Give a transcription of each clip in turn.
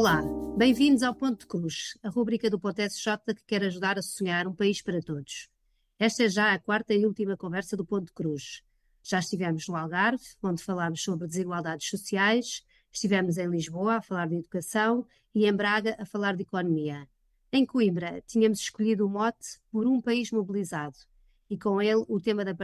Olá, bem-vindos ao Ponto de Cruz, a rubrica do Ponto SJ que quer ajudar a sonhar um país para todos. Esta é já a quarta e última conversa do Ponto de Cruz. Já estivemos no Algarve, onde falámos sobre desigualdades sociais, estivemos em Lisboa a falar de educação e em Braga a falar de economia. Em Coimbra, tínhamos escolhido o mote por um país mobilizado e com ele o tema da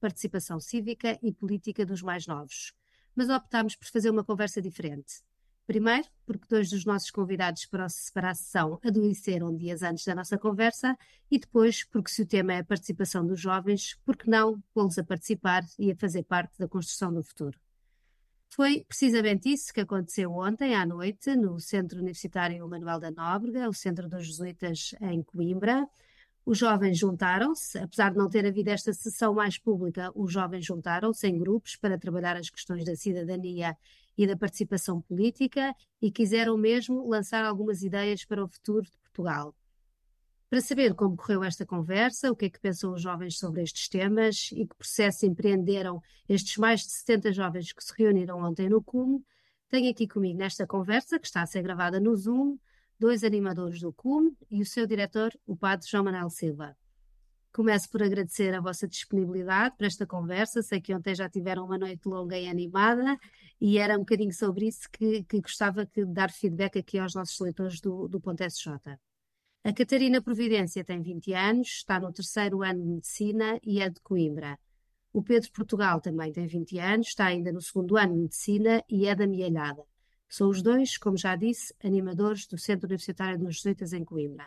participação cívica e política dos mais novos. Mas optámos por fazer uma conversa diferente. Primeiro, porque dois dos nossos convidados para a sessão adoeceram dias antes da nossa conversa, e depois, porque se o tema é a participação dos jovens, por que não pô-los a participar e a fazer parte da construção do futuro? Foi precisamente isso que aconteceu ontem à noite no Centro Universitário Manuel da Nóbrega, o Centro dos Jesuítas em Coimbra. Os jovens juntaram-se, apesar de não ter havido esta sessão mais pública, os jovens juntaram-se em grupos para trabalhar as questões da cidadania e da participação política e quiseram mesmo lançar algumas ideias para o futuro de Portugal. Para saber como correu esta conversa, o que é que pensam os jovens sobre estes temas e que processo empreenderam estes mais de 70 jovens que se reuniram ontem no CUM, tenho aqui comigo nesta conversa, que está a ser gravada no Zoom, dois animadores do CUM e o seu diretor, o Padre João Manuel Silva. Começo por agradecer a vossa disponibilidade para esta conversa. Sei que ontem já tiveram uma noite longa e animada e era um bocadinho sobre isso que, que gostava de dar feedback aqui aos nossos leitores do, do Ponto SJ. A Catarina Providência tem 20 anos, está no terceiro ano de Medicina e é de Coimbra. O Pedro Portugal também tem 20 anos, está ainda no segundo ano de Medicina e é da Mialhada. São os dois, como já disse, animadores do Centro Universitário dos Jesuítas em Coimbra.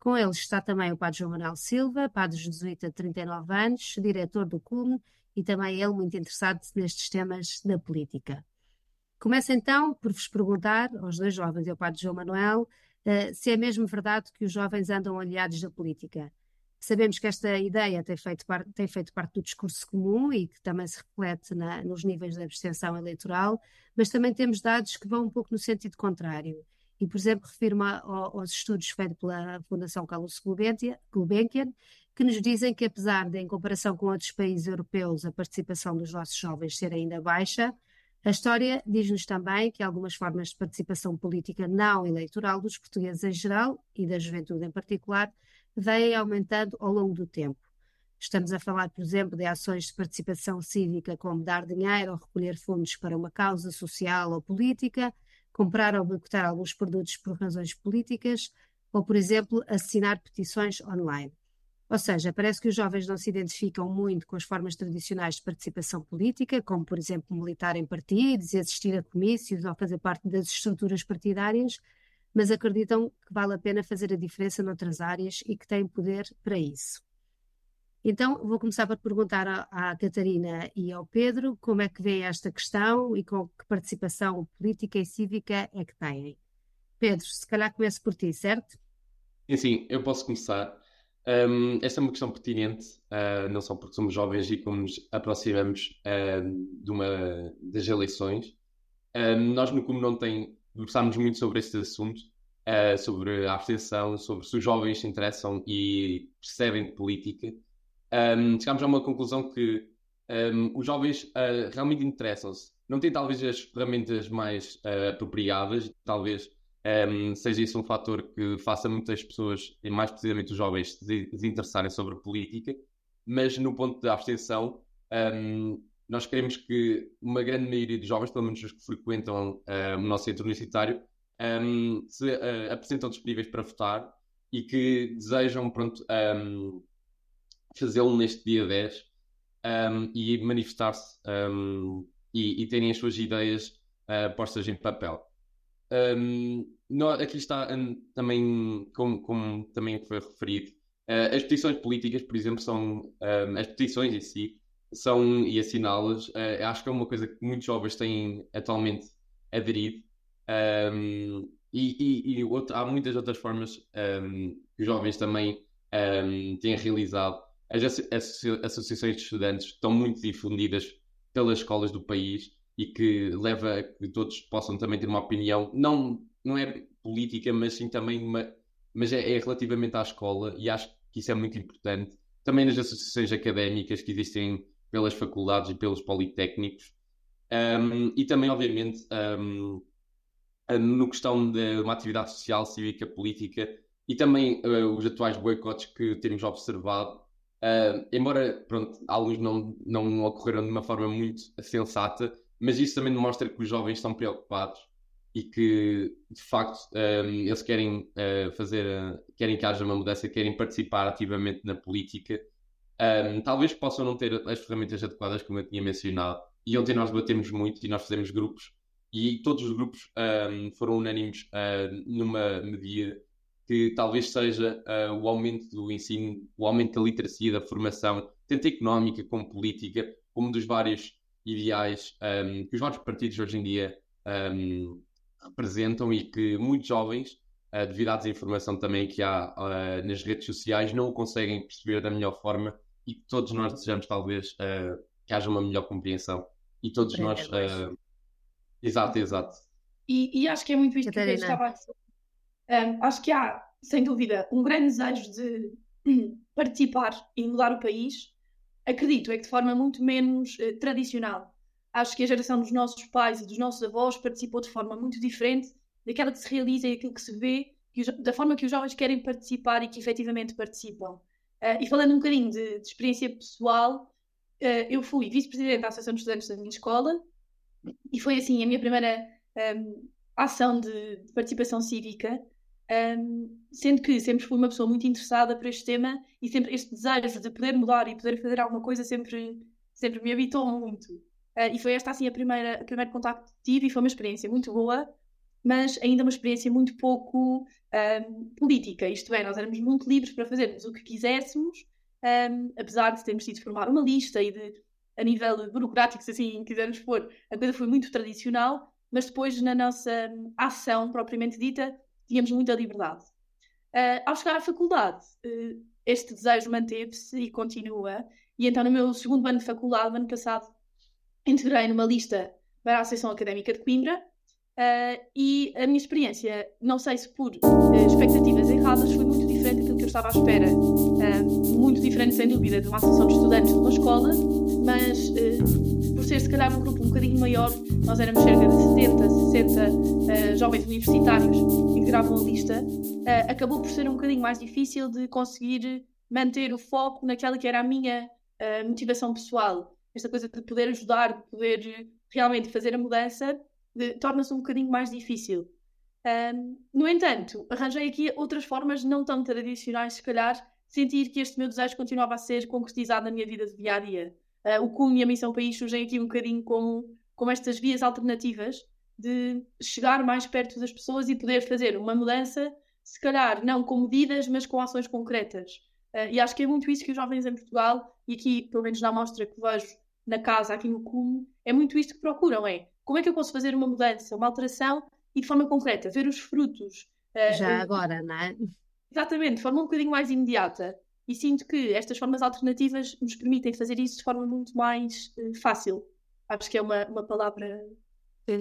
Com eles está também o Padre João Manuel Silva, Padre Jesuíta de 39 anos, diretor do CUM e também ele muito interessado nestes temas da política. Começo então por vos perguntar, aos dois jovens e ao Padre João Manuel, uh, se é mesmo verdade que os jovens andam aliados da política. Sabemos que esta ideia tem feito, parte, tem feito parte do discurso comum e que também se reflete na, nos níveis de abstenção eleitoral, mas também temos dados que vão um pouco no sentido contrário. E, por exemplo, refiro-me aos estudos feitos pela Fundação Carlos Gulbenkian, que nos dizem que, apesar de, em comparação com outros países europeus, a participação dos nossos jovens ser ainda baixa, a história diz-nos também que algumas formas de participação política não eleitoral dos portugueses em geral e da juventude em particular vêm aumentando ao longo do tempo. Estamos a falar, por exemplo, de ações de participação cívica, como dar dinheiro ou recolher fundos para uma causa social ou política, comprar ou boicotar alguns produtos por razões políticas ou, por exemplo, assinar petições online. Ou seja, parece que os jovens não se identificam muito com as formas tradicionais de participação política, como, por exemplo, militar em partidos, assistir a comícios ou fazer parte das estruturas partidárias, mas acreditam que vale a pena fazer a diferença noutras áreas e que têm poder para isso. Então, vou começar por perguntar à, à, Catarina e ao Pedro como é que vê esta questão e com que participação política e cívica é que têm. Pedro, se calhar começo por ti, certo? Sim, sim, eu posso começar. Um, esta é uma questão pertinente, uh, não só porque somos jovens e como nos aproximamos uh, de uma, das eleições. Um, nós no CUM não tem, conversámos muito sobre este assunto, uh, sobre a abstenção, sobre se os jovens se interessam e percebem de política um, chegámos a uma conclusão que um, os jovens uh, realmente interessam-se. Não têm talvez as ferramentas mais uh, apropriadas, talvez um, seja isso um fator que faça muitas pessoas, e mais precisamente os jovens, se desinteressarem sobre política, mas no ponto da abstenção, nós queremos que uma grande maioria dos jovens, pelo menos os que frequentam uh, o nosso centro universitário, se uh, apresentam disponíveis para votar e que desejam, pronto, um, fazê-lo neste dia 10 um, e manifestar-se um, e, e, terem as suas ideias uh, postas em papel. Um, no, aqui está também, como, como, também foi referido, uh, as petições políticas, por exemplo, são as petições em si, são e assiná-las, uh, acho que é uma coisa que muitos jovens têm atualmente aderido. E, e, e outro, há muitas outras formas que os jovens também têm realizado as associações de estudantes estão muito difundidas pelas escolas do país e que leva a que todos possam também ter uma opinião, não, não é política, mas sim também uma, mas é, é relativamente à escola e acho que isso é muito importante. Também nas associações académicas que existem pelas faculdades e pelos politécnicos. Um, e também, obviamente, um, no questão de uma atividade social, cívica, política e também uh, os atuais boicotes que temos observado. Uh, embora pronto, alguns não, não ocorreram de uma forma muito sensata, mas isso também demonstra que os jovens estão preocupados e que de facto um, eles querem uh, fazer, uh, querem que haja uma mudança, querem participar ativamente na política. Um, talvez possam não ter as ferramentas adequadas, como eu tinha mencionado. E ontem nós debatemos muito e nós fizemos grupos, e todos os grupos um, foram unânimes numa medida que talvez seja o aumento do ensino, o aumento da literacia, da formação, tanto económica como política, como dos vários ideais que os vários partidos hoje em dia um, representam e que muitos jovens, uh, devido à desinformação também que há uh, nas redes sociais, não o conseguem perceber da melhor forma e que todos nós desejamos talvez uh, que haja uma melhor compreensão e todos é, nós. Uh... Exato, exato. E, e, acho que é muito isto Catarina. que eu estava a dizer. Um, acho que há, sem dúvida, um grande desejo de participar e mudar o país. Acredito, é que de forma muito menos uh, tradicional acho que a geração dos nossos pais e dos nossos avós participou de forma muito diferente daquela que se realiza e aquilo que se vê, que da forma que os jovens querem participar e que efetivamente participam. Uh, e falando um bocadinho de, de experiência pessoal, uh, eu fui vice-presidente da Associação de Estudantes da minha escola e foi assim a minha primeira um, ação de, de, participação cívica, um, sendo que sempre fui uma pessoa muito interessada por este tema e sempre este desejo de poder mudar e poder fazer alguma coisa sempre, sempre me habitou muito. Uh, e foi esta assim a primeira, o primeiro contacto que tive e foi uma experiência muito boa, mas ainda uma experiência muito pouco um, política. Isto é, nós éramos muito livres para fazermos o que quiséssemos, um, apesar de termos sido formar uma lista e de, a nível burocrático, se assim quisermos pôr, a coisa foi muito tradicional, mas depois na nossa ação propriamente dita tínhamos muita liberdade. Uh, ao chegar à faculdade, uh, este desejo manteve-se e continua, e então no meu segundo ano de faculdade, ano passado, integrei numa lista para a Associação Académica de Coimbra uh, e a minha experiência, não sei se por expectativas erradas, foi muito diferente daquilo que eu estava à espera. Muito diferente, sem dúvida, de uma associação de estudantes de uma escola, mas ser se calhar um grupo um bocadinho maior, nós éramos cerca de 70, 60 jovens universitários que integravam a lista, acabou por ser um bocadinho mais difícil de conseguir manter o foco naquela que era a minha motivação pessoal esta coisa de poder ajudar, de poder realmente fazer a mudança, torna-se um bocadinho mais difícil. Um, no entanto, arranjei aqui outras formas não tão tradicionais, se calhar, sentir que este meu desejo continuava a ser concretizado na minha vida de dia a dia. Uh, o CUM e a Missão País surgem aqui um bocadinho como, como estas vias alternativas de chegar mais perto das pessoas e poder fazer uma mudança, se calhar não com medidas, mas com ações concretas. Uh, e acho que é muito isso que os jovens em Portugal, e aqui, pelo menos na amostra que vejo na casa, aqui no cume, é muito isto que procuram: é como é que eu posso fazer uma mudança, uma alteração e de forma concreta, ver os frutos. Uh, Já agora, não é? Exatamente, de forma um bocadinho mais imediata. E sinto que estas formas alternativas nos permitem fazer isso de forma muito mais uh, fácil. Acho que é uma, uma palavra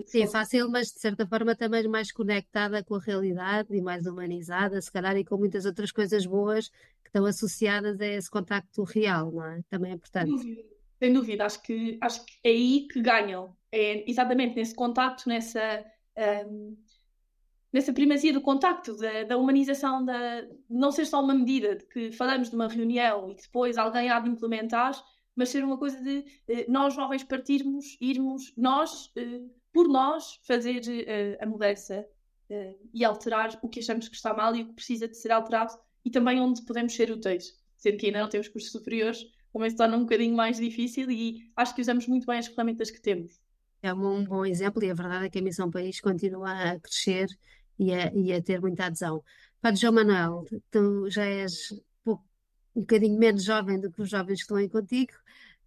Sim, fácil, mas de certa forma também mais conectada com a realidade e mais humanizada, se calhar, e com muitas outras coisas boas que estão associadas a esse contacto real, não é? Também é importante. Sem dúvida, sem dúvida. Acho que, acho que é aí que ganham. É exatamente nesse contacto, nessa, um, nessa primazia do contacto, da, da humanização, da, não ser só uma medida de que falamos de uma reunião e que depois alguém há de implementar, mas ser uma coisa de eh, nós jovens partirmos, irmos, nós, eh, por nós, fazer eh, a mudança e alterar o que achamos que está mal e o que precisa de ser alterado e também onde podemos ser úteis, sendo que ainda não temos cursos superiores, como se torna um bocadinho mais difícil e acho que usamos muito bem as ferramentas que temos. É um bom exemplo e a verdade é que a Missão País continua a crescer e a, e a ter muita adesão. Padre João Manuel, tu já és pouco, um bocadinho menos jovem do que os jovens que estão aí contigo,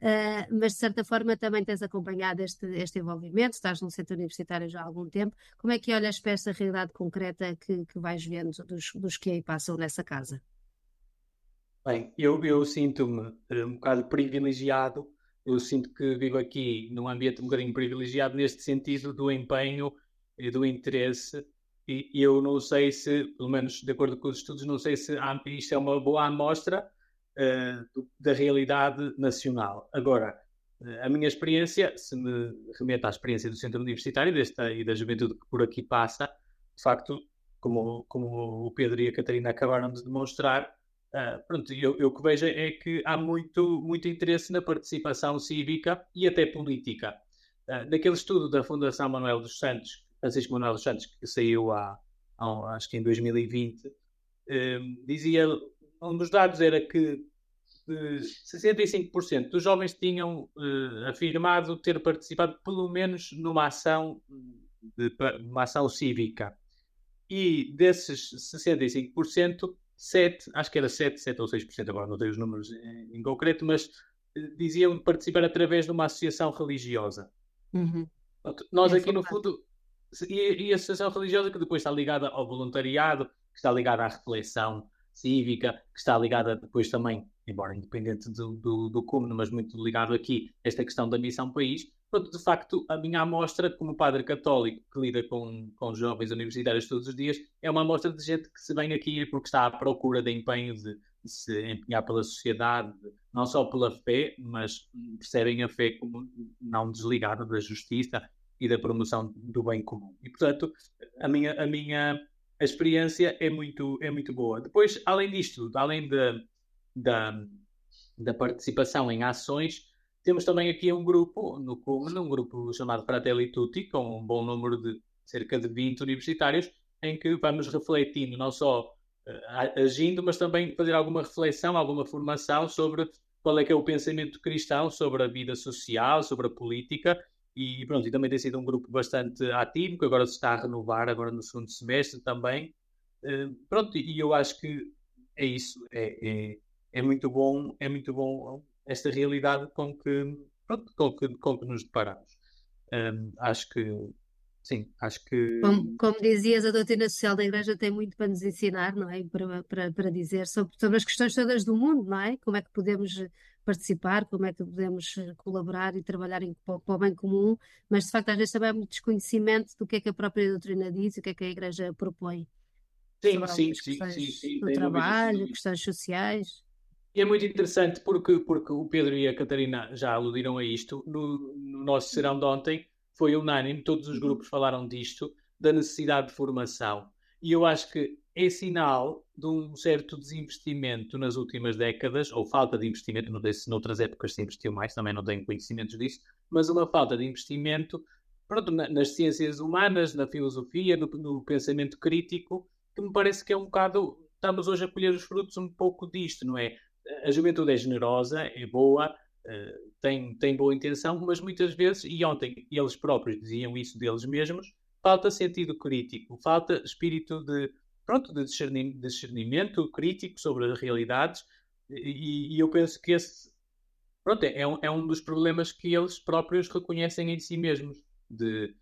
Uh, mas de certa forma também tens acompanhado este, este envolvimento, estás no centro universitário já há algum tempo. Como é que olhas para esta realidade concreta que, que vais vendo dos, dos que aí passam nessa casa? Bem, eu, eu sinto-me eh, um bocado privilegiado, eu sinto que vivo aqui num ambiente um bocadinho privilegiado neste sentido do empenho e do interesse e eu não sei se, pelo menos de acordo com os estudos, não sei se isto é uma boa amostra uh, da realidade nacional. Agora, A minha experiência, se me remete à experiência do centro universitário desta, e da juventude que por aqui passa, de facto, como, como o Pedro e a Catarina acabaram de demonstrar, uh, pronto, eu, eu que vejo é que há muito, muito interesse na participação cívica e até política. Uh, naquele estudo da Fundação Manuel dos Santos, Francisco Manuel Santos, que saiu há, há acho que em 2020, uh, dizia, um dos dados era que 65% dos jovens tinham uh, afirmado ter participado pelo menos numa ação, de, uma ação cívica. E desses 65%, 7, acho que era 7, 7 ou 6%, agora não tenho os números em, em concreto, mas uh, diziam participar através de uma associação religiosa. Uhum. Nós é aqui no fundo, e, e a associação religiosa que depois está ligada ao voluntariado, que está ligada à reflexão cívica, que está ligada depois também embora independente do, do, do cúmulo, mas muito ligado aqui esta questão da missão país. Pronto, de facto, a minha amostra, como padre católico que lida com, com jovens universitários todos os dias, é uma amostra de gente que se vem aqui porque está à procura de empenho de, de se empenhar pela sociedade, não só pela fé, mas percebem a fé como não desligada da justiça e da promoção do bem comum. E, portanto, a minha, a minha experiência é muito, é muito boa. Depois, além disto, além de da, da participação em ações, temos também aqui um grupo no CUMN, um grupo chamado Fratelli Tutti, com um bom número de cerca de 20 universitários, em que vamos refletindo, não só uh, agindo, mas também fazer alguma reflexão, alguma formação sobre qual é que é o pensamento cristão sobre a vida social, sobre a política, e pronto, e também tem sido um grupo bastante ativo, que agora se está a renovar, agora no segundo semestre também. Uh, pronto, e eu acho que é isso, é, é é muito bom, é muito bom esta realidade com que, pronto, com que, com que nos deparamos. Um, acho que Sim, acho que. Como, como, dizias, a doutrina social da Igreja tem muito para nos ensinar, não é? Para, para, para dizer sobre, sobre as questões todas do mundo, não é? Como é que podemos participar, como é que podemos colaborar e trabalhar em, para, para o bem comum, mas de facto às vezes também há muito desconhecimento do que é que a própria doutrina diz e o que é que a Igreja propõe. Sim, sim, sim, sim, sim, Do trabalho, questões sociais. E é muito interessante porque, porque o Pedro e a Catarina já aludiram a isto. No, no nosso serão de ontem foi unânime, todos os uhum. grupos falaram disto, da necessidade de formação. E eu acho que é sinal de um certo desinvestimento nas últimas décadas, ou falta de investimento, não sei se noutras épocas se investiu mais, também não tenho conhecimentos disso, mas uma falta de investimento pronto, nas ciências humanas, na filosofia, no, no pensamento crítico, que me parece que é um bocado. Estamos hoje a colher os frutos um pouco disto, não é? a juventude é generosa, é boa, uh, tem, tem boa intenção, mas muitas vezes, e ontem eles próprios diziam isso deles mesmos, falta sentido crítico, falta espírito de, pronto, de discernimento, crítico sobre as realidades, e, e, eu penso que esse pronto, é, um, é um dos problemas que eles próprios reconhecem em si mesmos, de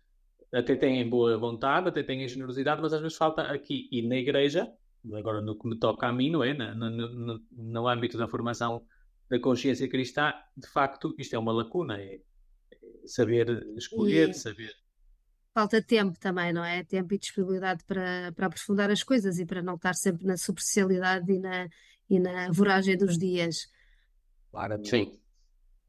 até têm boa vontade, até têm generosidade, mas às vezes falta aqui e na igreja agora no que me toca a mim, não é? No, no, no, no âmbito da formação da consciência cristã, de facto, isto é uma lacuna, é, é saber escolher, e... saber. Falta tempo também, não é? Tempo e disponibilidade para, para aprofundar as coisas e para não estar sempre na superficialidade e na, e na voragem dos dias. Claramente. Sim.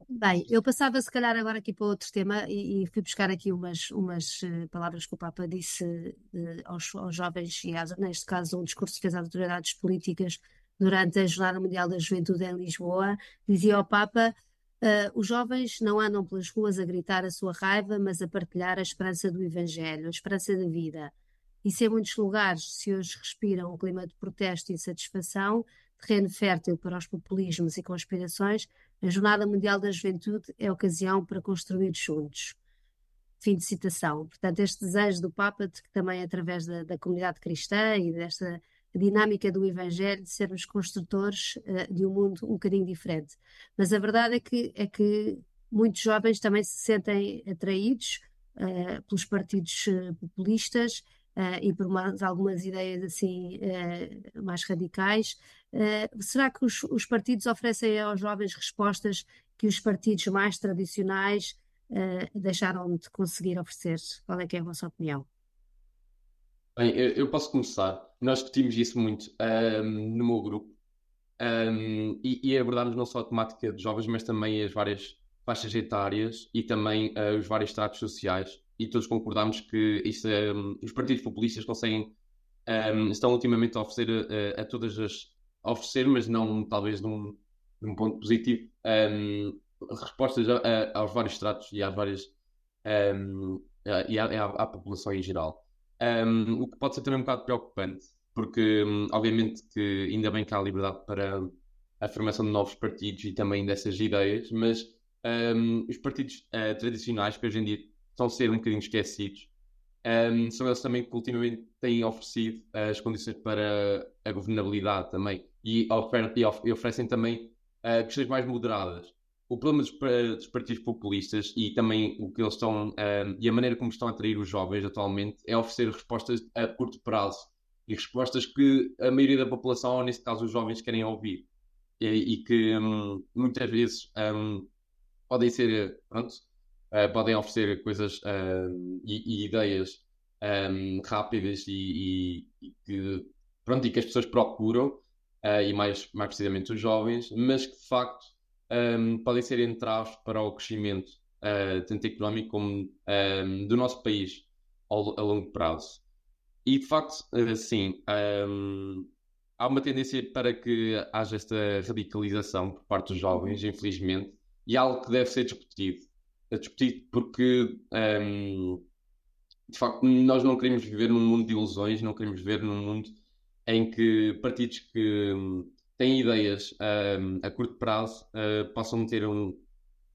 Bem, eu passava se calhar agora aqui para outro tema e, e fui buscar aqui umas, umas uh, palavras que o Papa disse uh, aos, aos, jovens e às, neste caso um discurso que fez às autoridades políticas durante a Jornada Mundial da Juventude em Lisboa. Dizia ao Papa, uh, os jovens não andam pelas ruas a gritar a sua raiva, mas a partilhar a esperança do Evangelho, a esperança da vida. E se em muitos lugares se hoje respiram um clima de protesto e insatisfação, terreno fértil para os populismos e conspirações, a Jornada Mundial da Juventude é ocasião para construir juntos. Fim de citação. Portanto, este desejo do Papa de que também através da, da comunidade cristã e desta dinâmica do Evangelho de sermos construtores uh, de um mundo um bocadinho diferente. Mas a verdade é que, é que muitos jovens também se sentem atraídos uh, pelos partidos uh, populistas uh, e por algumas ideias assim mais radicais. Será que os, os, partidos oferecem aos jovens respostas que os partidos mais tradicionais deixaram de conseguir oferecer? Qual é que é a vossa opinião? Bem, eu posso começar. Nós discutimos isso muito um, no meu grupo um, e, e, abordámos não só a temática de jovens, mas também as várias faixas etárias e também uh, os vários estratos sociais. E todos concordamos que isso, um, os partidos populistas conseguem, estão ultimamente a oferecer uh, a todas as. A oferecer, mas não talvez num, num ponto positivo, respostas a, a, aos vários estratos e às várias. e à, à, à, população em geral. O que pode ser também um bocado preocupante, porque obviamente que ainda bem que há liberdade para a formação de novos partidos e também dessas ideias, mas um, os partidos uh, tradicionais, que hoje em dia estão a ser um bocadinho esquecidos, um, são eles também que ultimamente têm oferecido uh, as condições para a governabilidade também e, ofer e, of e oferecem também uh, questões mais moderadas. O problema dos, dos, partidos populistas e também o que eles estão um, e a maneira como estão a atrair os jovens atualmente é oferecer respostas a curto prazo e respostas que a maioria da população, ou nesse caso os jovens, querem ouvir. E, e que um, muitas vezes um, podem ser, pronto, uh, podem oferecer coisas uh, e, e, ideias um, rápidas e, e, e, que, pronto, e que as pessoas procuram, uh, e mais, mais precisamente os jovens, mas que de facto um, podem ser entraves para o crescimento tanto económico como um, do nosso país ao, a longo prazo. E de facto, sim, um, há uma tendência para que haja esta radicalização por parte dos jovens, infelizmente, e algo que deve ser discutido. É discutido porque, um, de facto, nós não queremos viver num mundo de ilusões, não queremos viver num mundo em que partidos que têm ideias um, a curto prazo uh, possam ter um,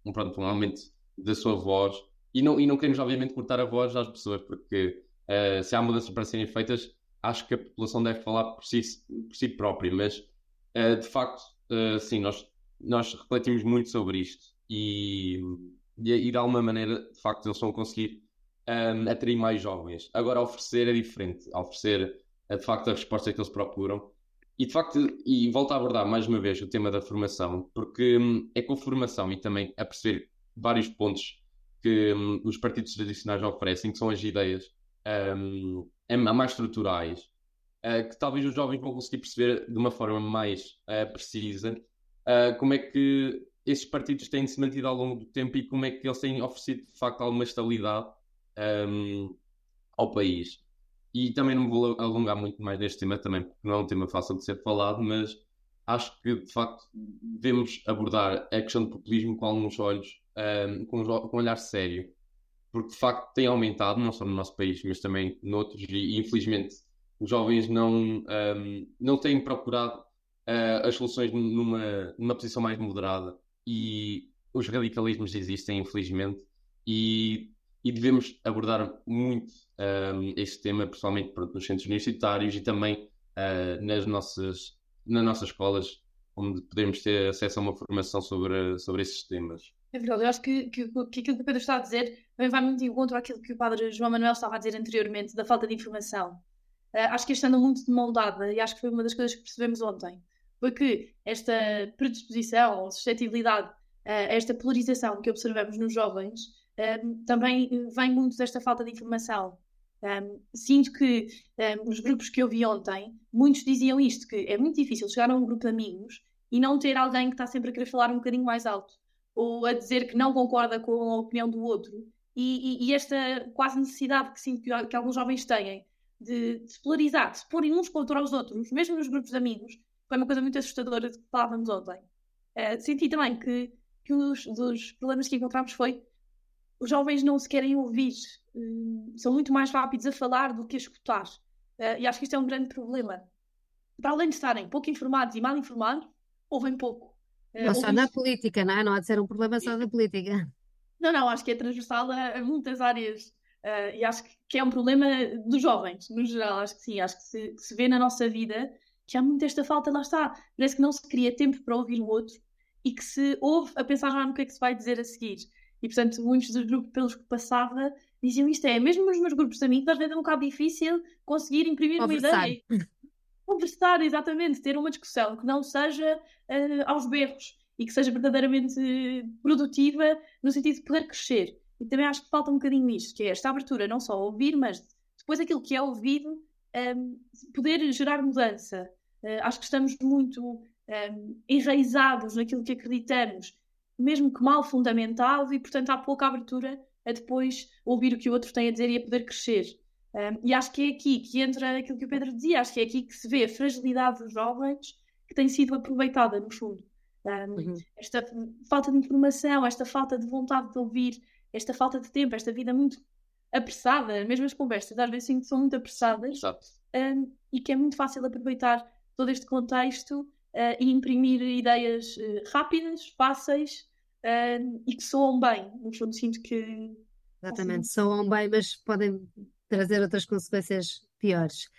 um, pronto, um aumento da sua voz e não, e não queremos, obviamente, cortar a voz às pessoas, porque uh, se há mudanças para serem feitas, acho que a população deve falar por si, por si própria, mas uh, de facto, sim, nós nós refletimos muito sobre isto e, e, e de alguma maneira, de facto, eles vão conseguir um, atrair mais jovens. Agora, oferecer é diferente, oferecer é, de facto a resposta que eles procuram. E de facto, e volto a abordar mais uma vez o tema da formação, porque hum, é com a formação e também a perceber vários pontos que hum, os partidos tradicionais oferecem, que são as ideias um, mais estruturais, uh, que talvez os jovens vão conseguir perceber de uma forma mais uh, precisa uh, como é que esses partidos têm se mantido ao longo do tempo e como é que eles têm oferecido de facto alguma estabilidade um, ao país. E também não me vou alongar muito mais neste tema também, porque não é um tema fácil de ser falado, mas acho que de facto devemos abordar a questão do populismo com alguns olhos, um, com, com um olhar sério, porque de facto tem aumentado, não só no nosso país, mas também noutros, e, infelizmente os jovens não, um, não têm procurado uh, as soluções numa, numa posição mais moderada. E os radicalismos existem, infelizmente, e, e devemos abordar muito um, este tema, principalmente pronto, nos centros universitários e também uh, nas, nossas, nas nossas escolas, onde podemos ter acesso a uma formação sobre, sobre esses temas. É verdade, eu acho que, que, que aquilo que o Pedro está a dizer também vai muito em encontro àquilo que o Padre João Manuel estava a dizer anteriormente, da falta de informação. Uh, acho que este anda muito de mão dada e acho que foi uma das coisas que percebemos ontem foi que esta predisposição ou suscetibilidade esta polarização que observamos nos jovens um, também vem muito desta falta de informação. Um, sinto que um, os grupos que eu vi ontem, muitos diziam isto, que é muito difícil chegar a um grupo de amigos e não ter alguém que está sempre a querer falar um bocadinho mais alto ou a dizer que não concorda com a opinião do outro. E, e, e esta quase necessidade que sinto que, que alguns jovens têm de, de se polarizar, de se porem uns contra os outros, mesmo nos grupos de amigos, foi uma coisa muito assustadora de que falávamos ontem. Uh, senti também que, que um dos, dos, problemas que encontramos foi os jovens não se querem ouvir, uh, são muito mais rápidos a falar do que a escutar. Uh, e acho que isto é um grande problema. Para além de estarem pouco informados e mal informados, ouvem pouco. não só na política, não é? Não há de ser um problema só da política. Não, não, acho que é transversal a, a muitas áreas Uh, e acho que é um problema dos jovens, no geral, acho que sim, acho que se, que se vê na nossa vida que há muito esta falta, lá está. Parece que não se cria tempo para ouvir o outro e que se ouve a pensar já no que é que se vai dizer a seguir. E portanto, muitos dos grupos pelos que passava diziam isto é, mesmo nos meus grupos de amigos, às vezes é um bocado difícil conseguir imprimir Conversar. uma ideia. Conversar, exatamente, ter uma discussão que não seja uh, aos berros e que seja verdadeiramente produtiva no sentido de poder crescer. E também acho que falta um bocadinho isto, que é esta abertura, não só ouvir, mas depois aquilo que é ouvido, um, ehm, poder gerar mudança. Uh, acho que estamos muito um, enraizados naquilo que acreditamos mesmo que mal fundamentado, e portanto há pouca abertura a depois ouvir o que o outro tem a dizer e a poder crescer. Um, e acho que é aqui que entra aquilo que o Pedro dizia, acho que é aqui que se vê a fragilidade dos jovens que tem sido aproveitada, no fundo. Um, uhum. Esta falta de informação, esta falta de vontade de ouvir, esta falta de tempo, esta vida muito apressada, mesmo as conversas às vezes são muito apressadas um, e que é muito fácil aproveitar todo este contexto uh, e imprimir ideias uh, rápidas, fáceis uh, e que soam bem. No fundo, sinto que. Exatamente, assim... soam bem, mas podem trazer outras consequências piores.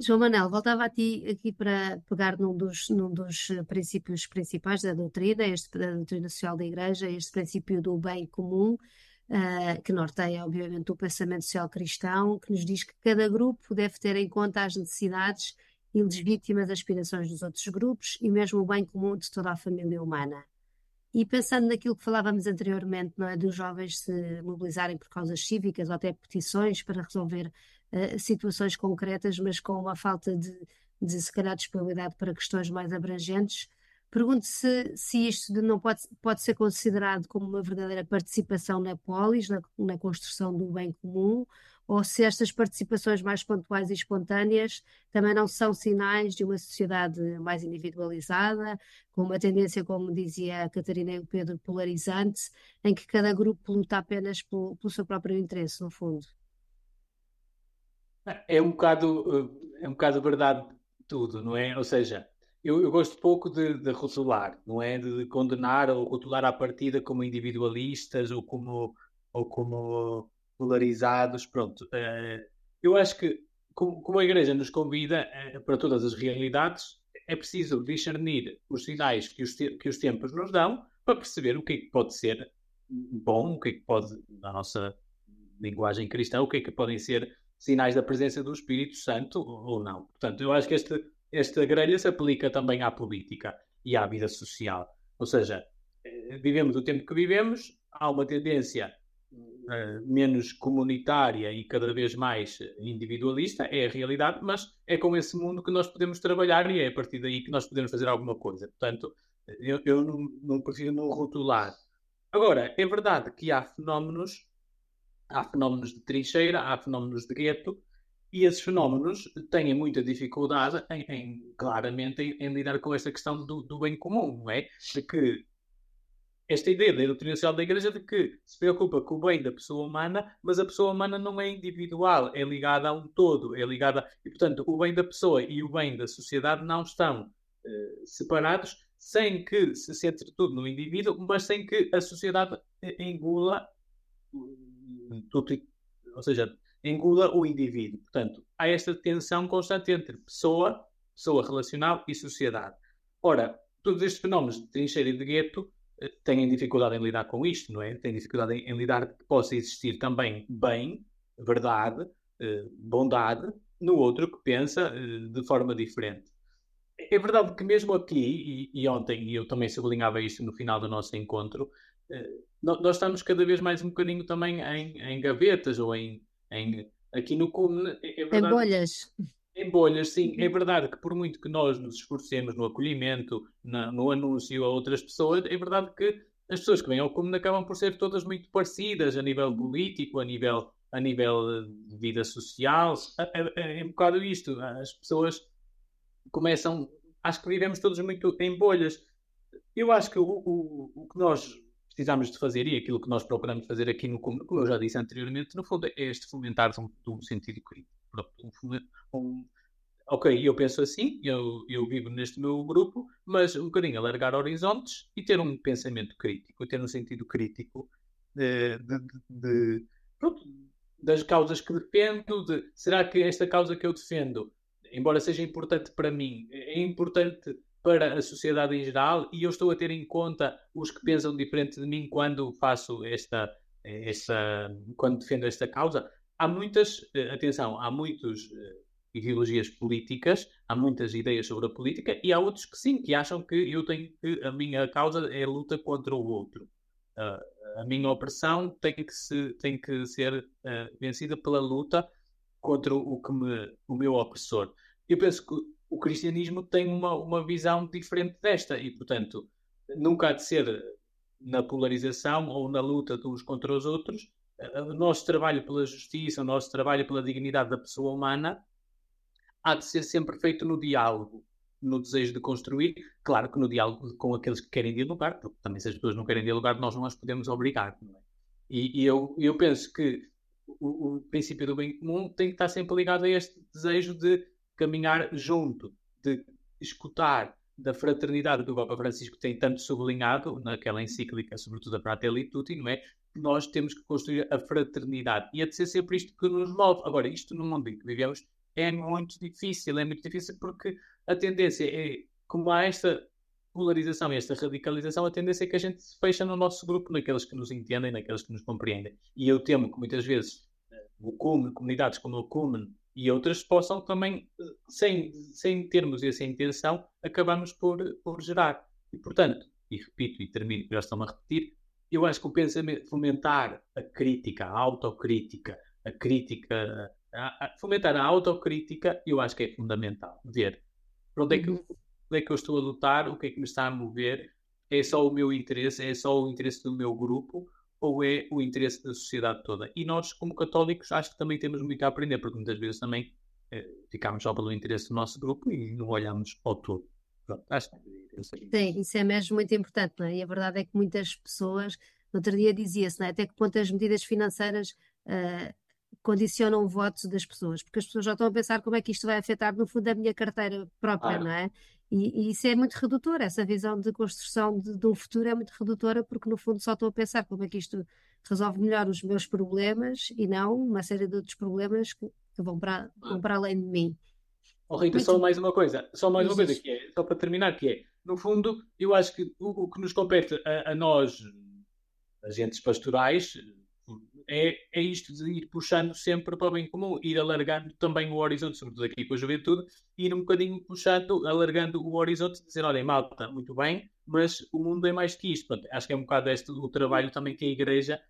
João Manel, voltava a ti aqui para pegar num dos, num dos princípios principais da doutrina, este, da doutrina social da Igreja, este princípio do bem comum, uh, que norteia, obviamente, o pensamento social cristão, que nos diz que cada grupo deve ter em conta as necessidades e legítimas aspirações dos outros grupos e mesmo o bem comum de toda a família humana. E pensando naquilo que falávamos anteriormente, não é, dos jovens se mobilizarem por causas cívicas ou até petições para resolver uh, situações concretas, mas com uma falta de, de, se calhar, disponibilidade para questões mais abrangentes, pergunto se, se isto não pode, pode ser considerado como uma verdadeira participação na polis, na, na construção do bem comum, ou se estas participações mais pontuais e espontâneas também não são sinais de uma sociedade mais individualizada, com uma tendência, como dizia a Catarina e o Pedro, polarizante, em que cada grupo luta apenas pelo, pelo seu próprio interesse, no fundo. É um bocado, é um bocado verdade tudo, não é? Ou seja, eu, eu gosto pouco de, de, rotular, não é? De condenar ou rotular à partida como individualistas ou como, ou como polarizados, pronto. Uh, eu acho que, como, a Igreja nos convida uh, para todas as realidades, é preciso discernir os sinais que os, que os tempos nos dão para perceber o que é que pode ser bom, o que é que pode, na nossa linguagem cristã, o que é que podem ser sinais da presença do Espírito Santo ou não. Portanto, eu acho que este, esta grelha se aplica também à política e à vida social. Ou seja, eh, vivemos o tempo que vivemos, há uma tendência menos comunitária e cada vez mais individualista, é a realidade, mas é com esse mundo que nós podemos trabalhar e é a partir daí que nós podemos fazer alguma coisa. Portanto, eu, eu não, não prefiro não rotular. Agora, é verdade que há fenómenos, há fenómenos de trincheira, há fenómenos de gueto, e esses fenómenos têm muita dificuldade em, em claramente em, em, lidar com esta questão do, do, bem comum, não é? De que esta ideia da doutrina social da Igreja de que se preocupa com o bem da pessoa humana, mas a pessoa humana não é individual, é ligada a um todo, é ligada. E, portanto, o bem da pessoa e o bem da sociedade não estão uh, separados, sem que se centre tudo no indivíduo, mas sem que a sociedade engula tudo, ou seja, engula o indivíduo. Portanto, há esta tensão constante entre pessoa, pessoa relacional e sociedade. Ora, todos estes fenómenos de trincheira e de gueto têm dificuldade em lidar com isto, não é? Têm dificuldade em, em lidar que possa existir também bem, verdade, eh, bondade, no outro que pensa eh, de forma diferente. É verdade que mesmo aqui, e, e, ontem, e eu também sublinhava isto no final do nosso encontro, eh, nós estamos cada vez mais um bocadinho também em, em gavetas ou em, em aqui no é, é verdade, em bolhas. Em bolhas, sim. É verdade que por muito que nós nos esforcemos no acolhimento, na, no anúncio a outras pessoas, é verdade que as pessoas que vêm ao comum acabam por ser todas muito parecidas a nível político, a nível, a nível de vida social. É, é, um bocado isto. As pessoas começam. Acho que vivemos todos muito em bolhas. Eu acho que o, o, o que nós precisamos de fazer e aquilo que nós procuramos fazer aqui no comum, como eu já disse anteriormente, no fundo é este fomentar um, um sentido crítico ok, eu penso assim, eu, eu vivo neste meu grupo, mas um bocadinho alargar horizontes e ter um pensamento crítico, ter um sentido crítico de, de, de, pronto, das causas que defendo, de será que esta causa que eu defendo, embora seja importante para mim, é importante para a sociedade em geral e eu estou a ter em conta os que pensam diferente de mim quando faço esta, esta quando defendo esta causa há muitas, eh, atenção, há muitas eh, ideologias políticas, há muitas ideias sobre a política e há outros que sim, que acham que eu tenho que, a minha causa é a luta contra o outro. Uh, a minha opressão tem que, se, tem que ser uh, vencida pela luta contra o, que me, o meu opressor. Eu penso que o cristianismo tem uma, uma visão diferente desta e, portanto, nunca há de ser na polarização ou na luta de uns contra os outros. O nosso trabalho pela justiça, o nosso trabalho pela dignidade da pessoa humana há de ser sempre feito no diálogo, no desejo de construir. Claro que no diálogo com aqueles que querem dialogar, porque também se as pessoas não querem dialogar, nós não as podemos obrigar. É? E, e eu, eu penso que o, o, princípio do bem comum tem que estar sempre ligado a este desejo de caminhar junto, de escutar da fraternidade que o Papa Francisco tem tanto sublinhado naquela encíclica, sobretudo a Fratelli Tutti, não é? Nós temos que construir a fraternidade e é de ser sempre isto que nos move. Agora, isto no mundo em que vivemos é muito difícil, é muito difícil porque a tendência é, como há esta polarização e esta radicalização, a tendência é que a gente se fecha no nosso grupo, naqueles que nos entendem, naqueles que nos compreendem. E eu temo que muitas vezes o CUME, comunidades como o CUME e outras possam também, sem, sem termos essa intenção, acabamos por, por gerar. E, portanto, e repito e termino, já estão a repetir, eu acho que o pensamento, fomentar a crítica, a autocrítica, a crítica, a, a, fomentar a autocrítica, eu acho que é fundamental. Ver para onde é, que, uhum. onde é que eu estou a lutar, o que é que me está a mover, é só o meu interesse, é só o interesse do meu grupo, ou é o interesse da sociedade toda? E nós, como católicos, acho que também temos muito a aprender, porque muitas vezes também eh, ficamos só pelo interesse do nosso grupo e não olhamos ao todo. Pronto, acho que Sim, isso é mesmo muito importante, não é? E a verdade é que muitas pessoas, no outro dia dizia-se, é? até que ponto as medidas financeiras uh, condicionam o voto das pessoas, porque as pessoas já estão a pensar como é que isto vai afetar, no fundo, a minha carteira própria, ah. não é? E, e, isso é muito redutor, essa visão de construção de, de, um futuro é muito redutora, porque no fundo só estou a pensar como é que isto resolve melhor os meus problemas e não uma série de outros problemas que, que vão, para, vão para além de mim. Oh, Rita, muito... só mais uma coisa, só mais uma coisa que é, só para terminar, que é, no fundo, eu acho que o, o que nos compete a, a nós, agentes pastorais, é, é isto de ir puxando sempre para o bem comum, ir alargando também o horizonte, sobretudo aqui com a juventude, ir um bocadinho puxando, alargando o horizonte, dizer, olha, malta, muito bem, mas o mundo é mais que isto. Acho que é um bocado este o trabalho também que a Igreja,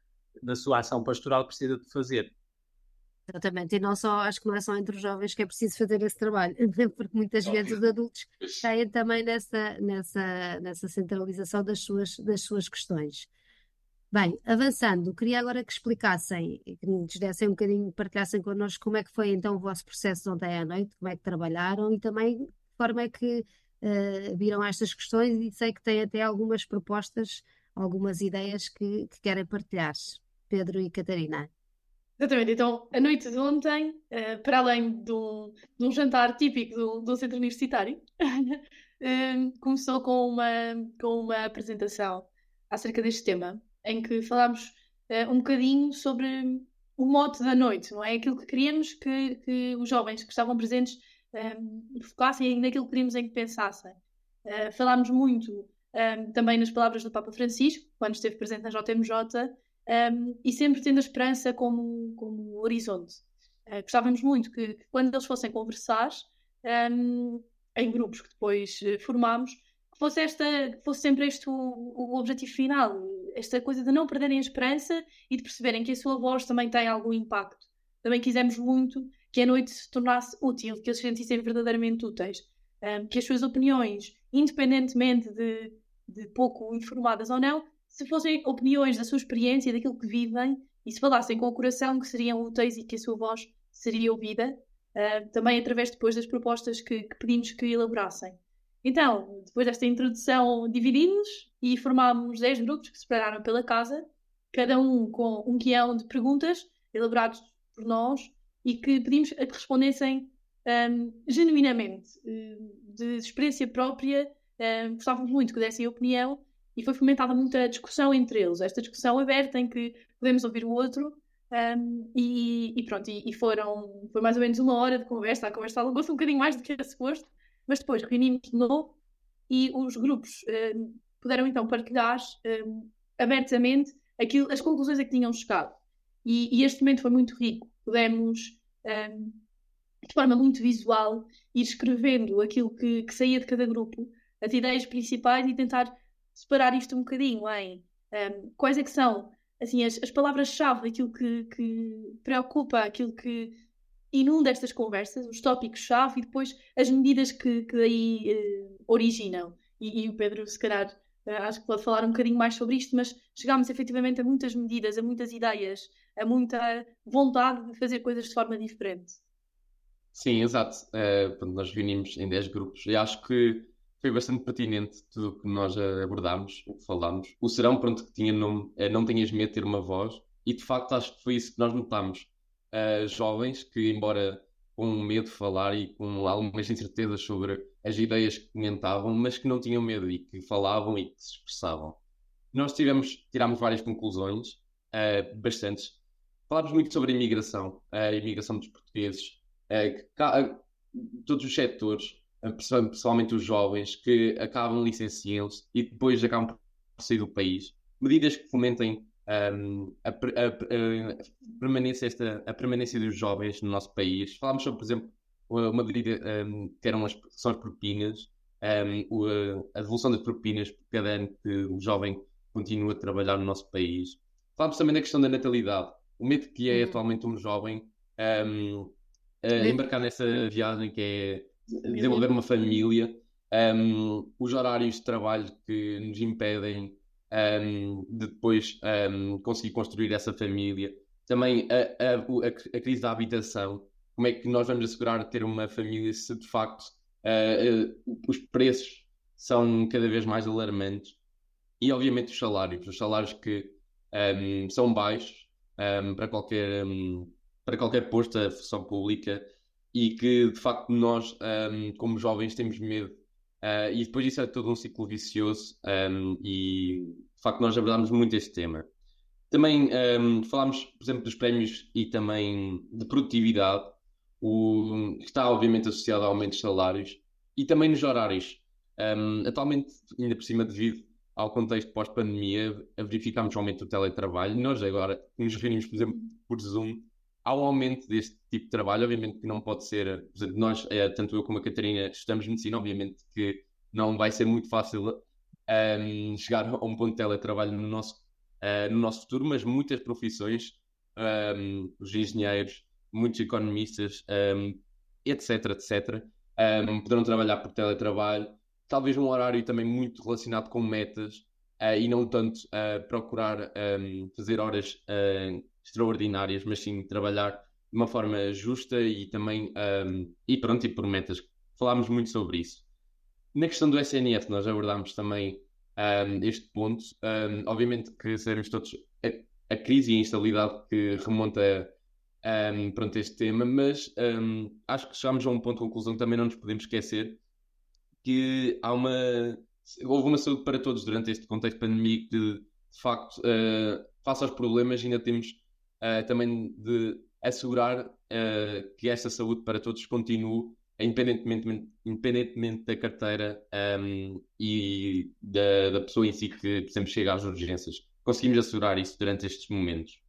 na sua ação pastoral, precisa de fazer. Exatamente, e não só, acho que não é só entre os jovens que é preciso fazer esse trabalho, porque muitas vezes os adultos caem também nessa, nessa, nessa centralização das suas, das suas questões. Bem, avançando, queria agora que explicassem, que nos dessem um bocadinho, partilhassem connosco como é que foi então o vosso processo de ontem à noite, como é que trabalharam e também de forma é que uh, viram estas questões e sei que têm até algumas propostas, algumas ideias que, que querem partilhar. Pedro e Catarina. Exatamente, então a noite de ontem, uh, para além de um, de um, jantar típico do, do centro universitário, uh, começou com uma, com uma apresentação acerca deste tema em que falámos uh, um bocadinho sobre o mote da noite, não é? Aquilo que queríamos que, que os jovens que estavam presentes um, focassem naquilo que queríamos em que pensassem. Falámos muito um, também nas palavras do Papa Francisco, quando esteve presente na JMJ, um, e sempre tendo a esperança como, como horizonte. Uh, gostávamos muito que, que, quando eles fossem conversar, em grupos que depois formámos, que fosse, esta, que fosse sempre este o, o objetivo final, esta coisa de não perderem a esperança e de perceberem que a sua voz também tem algum impacto. Também quisemos muito que a noite se tornasse útil, que eles se sentissem verdadeiramente úteis, um, que as suas opiniões, independentemente de, de pouco informadas ou não, se fossem opiniões da sua experiência, daquilo que vivem, e se falassem com o coração, que seriam úteis e que a sua voz seria ouvida, uh, também através depois das propostas que, que pedimos que elaborassem. Então, depois desta introdução, dividimos e formámos 10 grupos que se separaram pela casa, cada um com um guião de perguntas elaborados por nós e que pedimos a que respondessem um, genuinamente, hum, de experiência própria. Um, gostávamos muito que dessem opinião e foi fomentada muita discussão entre eles. Esta discussão aberta em que podemos ouvir o outro um, e, e, pronto, e, e, foram, foi mais ou menos uma hora de conversa. A conversa alongou-se um bocadinho mais do que era suposto, mas depois reunimos de novo e os grupos um, puderam então partilhar um, abertamente aquilo, as conclusões a que tinham chegado. E, e este momento foi muito rico. Pudemos, de forma muito visual, ir escrevendo aquilo que, que, saía de cada grupo, as ideias principais e tentar separar isto um bocadinho em um, quais é que são assim, as, as palavras-chave daquilo que, que preocupa, aquilo que inunda estas conversas, os tópicos-chave e depois as medidas que, que daí uh, originam. E, e, o Pedro, se calhar, uh, acho que pode falar um bocadinho mais sobre isto, mas chegámos efetivamente a muitas medidas, a muitas ideias, a muita vontade de fazer coisas de forma diferente. Sim, exato. Uh, nós reunimos em 10 grupos e acho que foi bastante pertinente tudo o que nós abordámos, o que falámos. O serão, pronto, que tinha nome, é Não Tenhas Medo de Ter Uma Voz, e de facto acho que foi isso que nós notámos. Uh, jovens que, embora com medo de falar e com algumas incertezas sobre as ideias que comentavam, mas que não tinham medo e que falavam e que se expressavam. Nós tivemos, tirámos várias conclusões, uh, bastantes. Falámos muito sobre a imigração, a imigração dos portugueses, uh, que, todos os setores, principalmente os jovens, que acabam licenciando-se e depois acabam por sair do país. Medidas que fomentem um, a, a, a, permanência, esta, a permanência dos jovens no nosso país. Falámos sobre, por exemplo, uma medida um, que eram as, são as propinas, um, a devolução das propinas por cada ano que o jovem continua a trabalhar no nosso país. Falámos também da questão da natalidade, o medo que é uhum. atualmente um jovem um, embarcar nessa viagem que é desenvolver uma família, um, os horários de trabalho que nos impedem um, de depois um, conseguir construir essa família. Também a, a, a, crise da habitação. Como é que nós vamos assegurar ter uma família se de facto uh, uh, os preços são cada vez mais alarmantes? E obviamente os salários. Os salários que são baixos para, qualquer, para qualquer posto da função pública e que de facto nós, como jovens, temos medo Uh, e depois disso é todo um ciclo vicioso um, e de facto nós abordámos muito este tema. Também um, falámos, por exemplo, dos prémios e também de produtividade, o, que está obviamente associado a aumentos de salários e também nos horários. Um, atualmente, ainda por cima, devido ao contexto pós-pandemia, verificámos o aumento do teletrabalho. Nós agora nos reunimos, por exemplo, por Zoom, há um aumento deste tipo de trabalho, obviamente que não pode ser, nós, é, tanto eu como a Catarina, estudamos medicina, obviamente que não vai ser muito fácil um, ehm, chegar a um ponto de teletrabalho no nosso, uh, no nosso futuro, mas muitas profissões, um, ehm, os engenheiros, muitos economistas, um, ehm, etc, etc, poderão trabalhar por teletrabalho, talvez um horário também muito relacionado com metas uh, e não tanto uh, procurar fazer horas extraordinárias, mas sim trabalhar de uma forma justa e também um, e pronto, e por metas. Falámos muito sobre isso. Na questão do SNF, nós abordámos também um, este ponto. Um, obviamente que sabemos todos a, a, crise e a instabilidade que remonta um, pronto, este tema, mas um, acho que chegámos a um ponto de conclusão que também não nos podemos esquecer que há uma houve uma saúde para todos durante este contexto pandemia que de facto uh, face aos problemas ainda temos uh, também de assegurar uh, que esta saúde para todos continue, independentemente, independentemente da carteira um, e da, da, pessoa em si que, por exemplo, chega às urgências. Conseguimos assegurar isso durante estes momentos.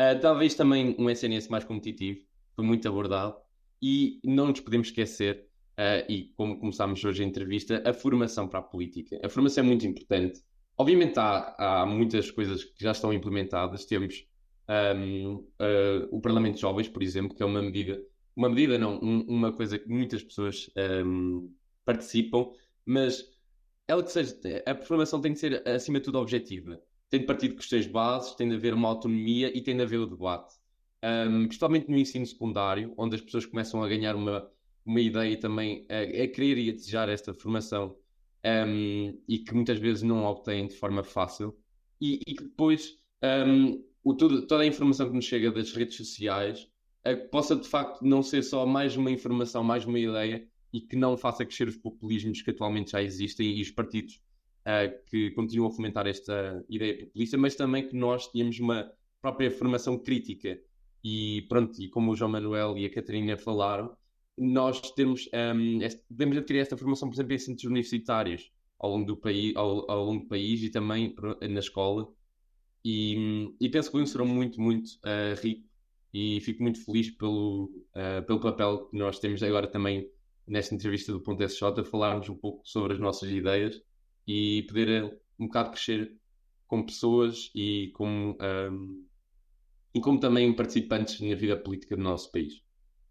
Uh, talvez também um SNS mais competitivo, foi muito abordado, e não nos podemos esquecer, uh, e como começámos hoje a entrevista, a formação para a política. A formação é muito importante. Obviamente há, há muitas coisas que já estão implementadas, temos um, uh, o Parlamento de Jovens, por exemplo, que é uma medida, uma medida não, um, uma coisa que muitas pessoas um, participam, mas ela que seja, a formação tem de ser acima de tudo objetiva. Tem de partir de questões bases, tem de haver uma autonomia e tem de haver o debate. Um, principalmente no ensino secundário, onde as pessoas começam a ganhar uma, uma ideia e também a, a querer e a desejar esta formação um, e que muitas vezes não obtêm de forma fácil e, e que depois um, o, tudo, toda a informação que nos chega das redes sociais é que possa de facto não ser só mais uma informação, mais uma ideia e que não faça crescer os populismos que atualmente já existem e os partidos uh, que continuam a fomentar esta ideia populista, mas também que nós tenhamos uma própria formação crítica. E pronto, e como o João Manuel e a Catarina falaram, nós temos, um, este, devemos adquirir esta formação, por exemplo, em centros universitários ao longo do país, ao, ao longo do país e também na escola, e, e penso que foi um serão muito, muito uh, rico e fico muito feliz pelo, uh, pelo papel que nós temos agora também nesta entrevista do Ponto SJ, falarmos um pouco sobre as nossas ideias e poder eh, um bocado crescer como pessoas e como, um, e como também participantes na vida política do nosso país.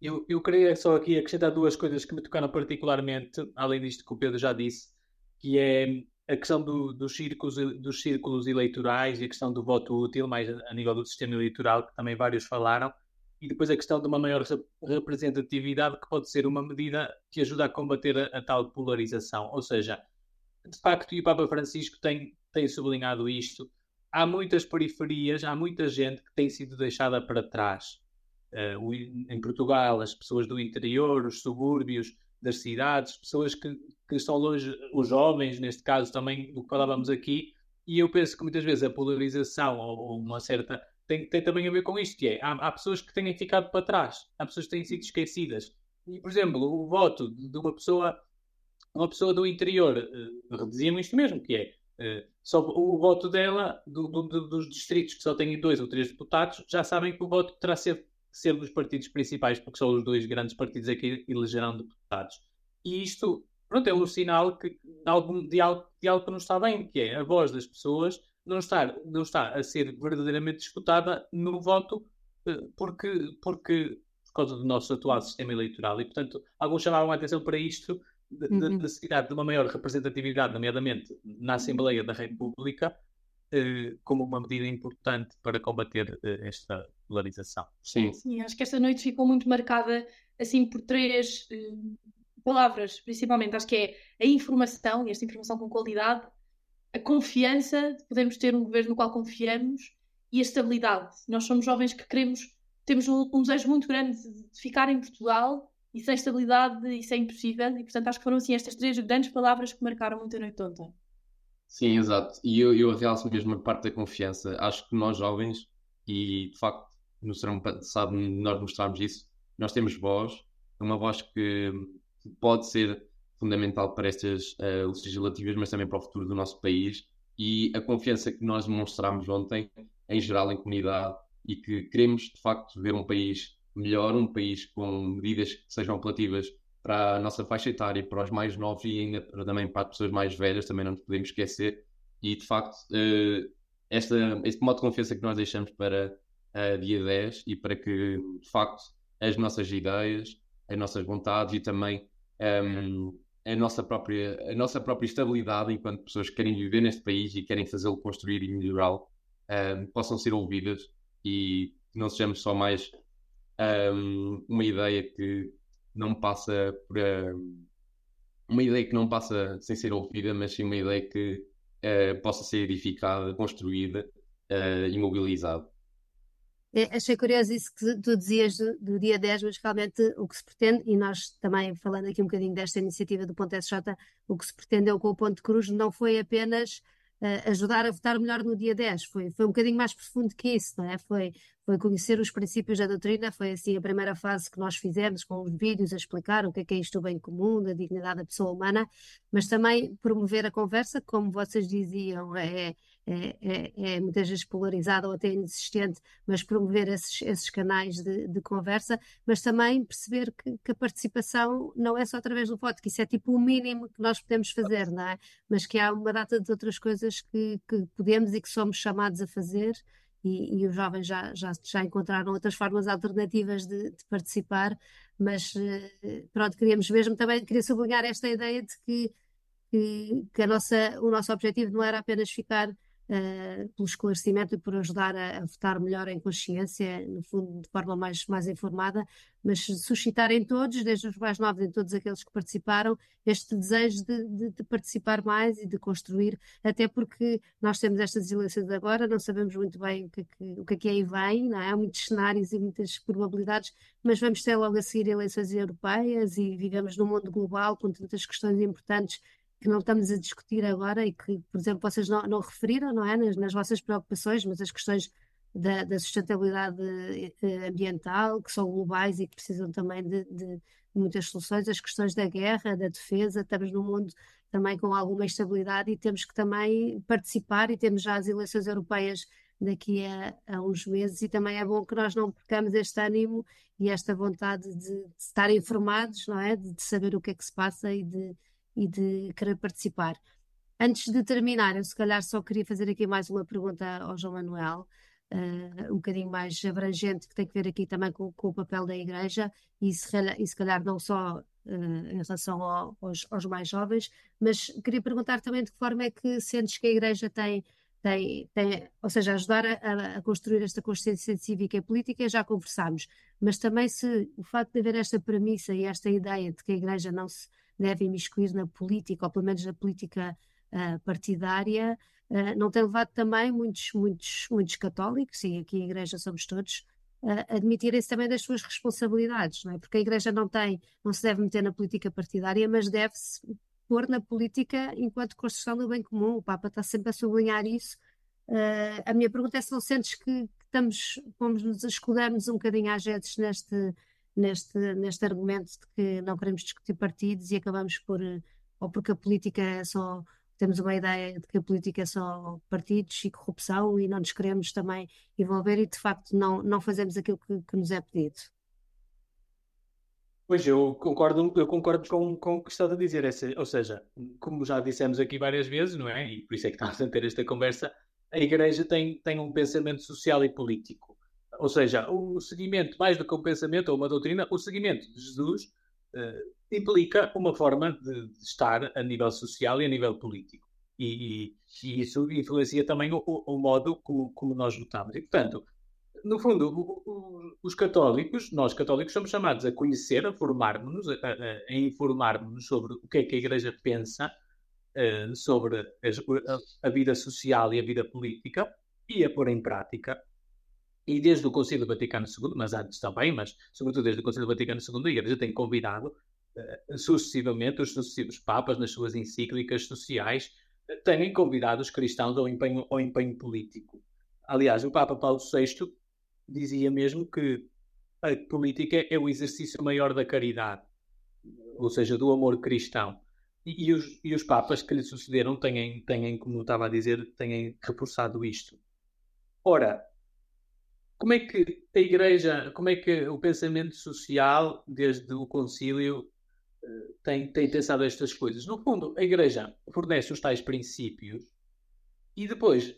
Eu, eu queria só aqui acrescentar duas coisas que me tocaram particularmente, além disto que o Pedro já disse, que é a questão do, dos, círculos, dos círculos eleitorais e a questão do voto útil, mais a, nível do sistema eleitoral, que também vários falaram, e depois a questão de uma maior representatividade, que pode ser uma medida que ajuda a combater a, a tal polarização. Ou seja, de facto, e o Papa Francisco tem, tem sublinhado isto, há muitas periferias, há muita gente que tem sido deixada para trás. Uh, em Portugal, as pessoas do interior, os subúrbios das cidades, pessoas que, que estão longe, os jovens, neste caso também, do que falávamos aqui, e eu penso que muitas vezes a polarização ou, uma certa. Tem, tem, também a ver com isto, que é, há, há, pessoas que têm ficado para trás, há pessoas que têm sido esquecidas. E, por exemplo, o voto de uma pessoa, uma pessoa do interior, uh, diziam isto mesmo, que é, uh, só o voto dela, do, do, dos distritos que só têm dois ou três deputados, já sabem que o voto terá ser, ser dos partidos principais, porque são os dois grandes partidos aqui que elegerão deputados. E isto, pronto, é um sinal que, de, algum, de, algo, de algo que não está bem, que é a voz das pessoas não está, não está a ser verdadeiramente escutada no voto eh, porque, porque, por causa do nosso atual sistema eleitoral. E, portanto, alguns chamavam a atenção para isto da uhum. necessidade de uma maior representatividade, nomeadamente na Assembleia da República, eh, como uma medida importante para combater eh, esta polarização. Sim. Sim, acho que esta noite ficou muito marcada assim por três eh, palavras, principalmente. Acho que é a informação, e esta informação com qualidade, a confiança de podermos ter um governo no qual confiamos e a estabilidade. Nós somos jovens que queremos, temos um, um desejo muito grande de ficar em Portugal e sem estabilidade isso é impossível. E portanto acho que foram assim estas três grandes palavras que marcaram muito a noite ontem. Sim, exato. E eu, eu realço mesmo a parte da confiança. Acho que nós jovens, e de facto no serão passado nós mostrarmos isso, nós temos voz, uma voz que pode ser fundamental para estas uh, legislativas, mas também para o futuro do nosso país. E a confiança que nós demonstramos ontem, em geral, em comunidade, e que queremos de facto ver um país melhor, um país com medidas que sejam apelativas para a nossa faixa etária, para os mais novos e ainda também para as pessoas mais velhas, também não nos podemos esquecer. E de facto, uh, esta, este modo de confiança que nós deixamos para dia 10 e para que de facto as nossas ideias, as nossas vontades e também um, a nossa própria a nossa própria estabilidade enquanto pessoas que querem viver neste país e querem fazê-lo construir e melhorá-lo um, possam ser ouvidas e não sejamos só mais um, uma ideia que não passa por uma ideia que não passa sem ser ouvida, mas sim uma ideia que uh, possa ser edificada, construída uh, e mobilizada. É, achei curioso isso que tu dizias do, do, dia 10, mas realmente o que se pretende, e nós também falando aqui um bocadinho desta iniciativa do Ponto SJ, o que se pretendeu com o Ponto Cruz não foi apenas uh, ajudar a votar melhor no dia 10, foi, foi um bocadinho mais profundo que isso, não é? Foi, foi conhecer os princípios da doutrina, foi assim a primeira fase que nós fizemos com os vídeos a explicar o que é, que é isto do bem comum, da dignidade da pessoa humana, mas também promover a conversa, como vocês diziam, é, é, é, é muitas vezes polarizada ou até inexistente, mas promover esses, esses canais de, de, conversa, mas também perceber que, que, a participação não é só através do voto, que isso é tipo o mínimo que nós podemos fazer, não é? Mas que há uma data de outras coisas que, que podemos e que somos chamados a fazer e, e, os jovens já, já, já encontraram outras formas alternativas de, de participar, mas eh, pronto, queríamos mesmo também, queria sublinhar esta ideia de que, que, que a nossa, o nosso objetivo não era apenas ficar uh, pelo esclarecimento e por ajudar a, a, votar melhor em consciência, no fundo, de forma mais, mais informada, mas suscitar em todos, desde os mais novos, em todos aqueles que participaram, este desejo de, de, de participar mais e de construir, até porque nós temos estas eleições agora, não sabemos muito bem o que, que, o que é que aí vem, não é? há muitos cenários e muitas probabilidades, mas vamos ter logo a seguir eleições europeias e vivemos num mundo global com tantas questões importantes que não estamos a discutir agora e que, por exemplo, vocês não, não referiram, não é, nas, nas, vossas preocupações, mas as questões da, da, sustentabilidade eh, ambiental, que são globais e que precisam também de, de, muitas soluções, as questões da guerra, da defesa, estamos num mundo também com alguma instabilidade e temos que também participar e temos já as eleições europeias daqui a, a, uns meses e também é bom que nós não percamos este ânimo e esta vontade de, de estar informados, não é? De, de, saber o que é que se passa e de, e de querer participar. Antes de terminar, eu se calhar só queria fazer aqui mais uma pergunta ao João Manuel, uh, um bocadinho mais abrangente, que tem que ver aqui também com, com o papel da Igreja e se, e se calhar não só uh, em relação ao, aos, aos, mais jovens, mas queria perguntar também de que forma é que sentes que a Igreja tem, tem, tem ou seja, ajudar a, a, construir esta consciência cívica e política, já conversámos, mas também se o facto de haver esta premissa e esta ideia de que a Igreja não se deve imiscuir na política, ou pelo menos na política uh, partidária, uh, não tem levado também muitos, muitos, muitos católicos, e aqui a Igreja somos todos, uh, admitirem-se também das suas responsabilidades, não é? Porque a Igreja não tem, não se deve meter na política partidária, mas deve-se pôr na política enquanto construção do bem comum. O Papa está sempre a sublinhar isso. Uh, a minha pergunta é se não sentes que, que estamos, vamos nos escudarmos um bocadinho às vezes neste, neste, neste argumento de que não queremos discutir partidos e acabamos por, ou porque a política é só temos uma ideia de que a política é só partidos e corrupção e não nos queremos também envolver e de facto não, não fazemos aquilo que, que nos é pedido. Pois eu concordo, eu concordo com, com o que estás a dizer, essa, ou seja, como já dissemos aqui várias vezes, não é? E por isso é que estamos a ter esta conversa, a Igreja tem, tem um pensamento social e político. Ou seja, o seguimento, mais do que um pensamento ou uma doutrina, o seguimento de Jesus uh, implica uma forma de, de, estar a nível social e a nível político. E, e, e isso influencia também o, o modo como, como, nós votamos. E, portanto, no fundo, o, o, os católicos, nós católicos, somos chamados a conhecer, a formar-nos, a, a, a informar-nos sobre o que é que a Igreja pensa uh, sobre a, a vida social e a vida política e a pôr em prática e desde o Concílio Vaticano II, mas antes também, mas sobretudo desde o Concílio Vaticano II, a Igreja tem convidado uh, sucessivamente os sucessivos papas nas suas encíclicas sociais uh, têm convidado os cristãos ao empenho, ao empenho político. Aliás, o Papa Paulo VI dizia mesmo que a política é o exercício maior da caridade, ou seja, do amor cristão. E, e, os, e os papas que lhe sucederam têm, têm, como eu estava a dizer, têm reforçado isto. Ora, como é que a Igreja, como é que o pensamento social, desde o concílio, eh, tem, tem pensado estas coisas? No fundo, a Igreja fornece os tais princípios e depois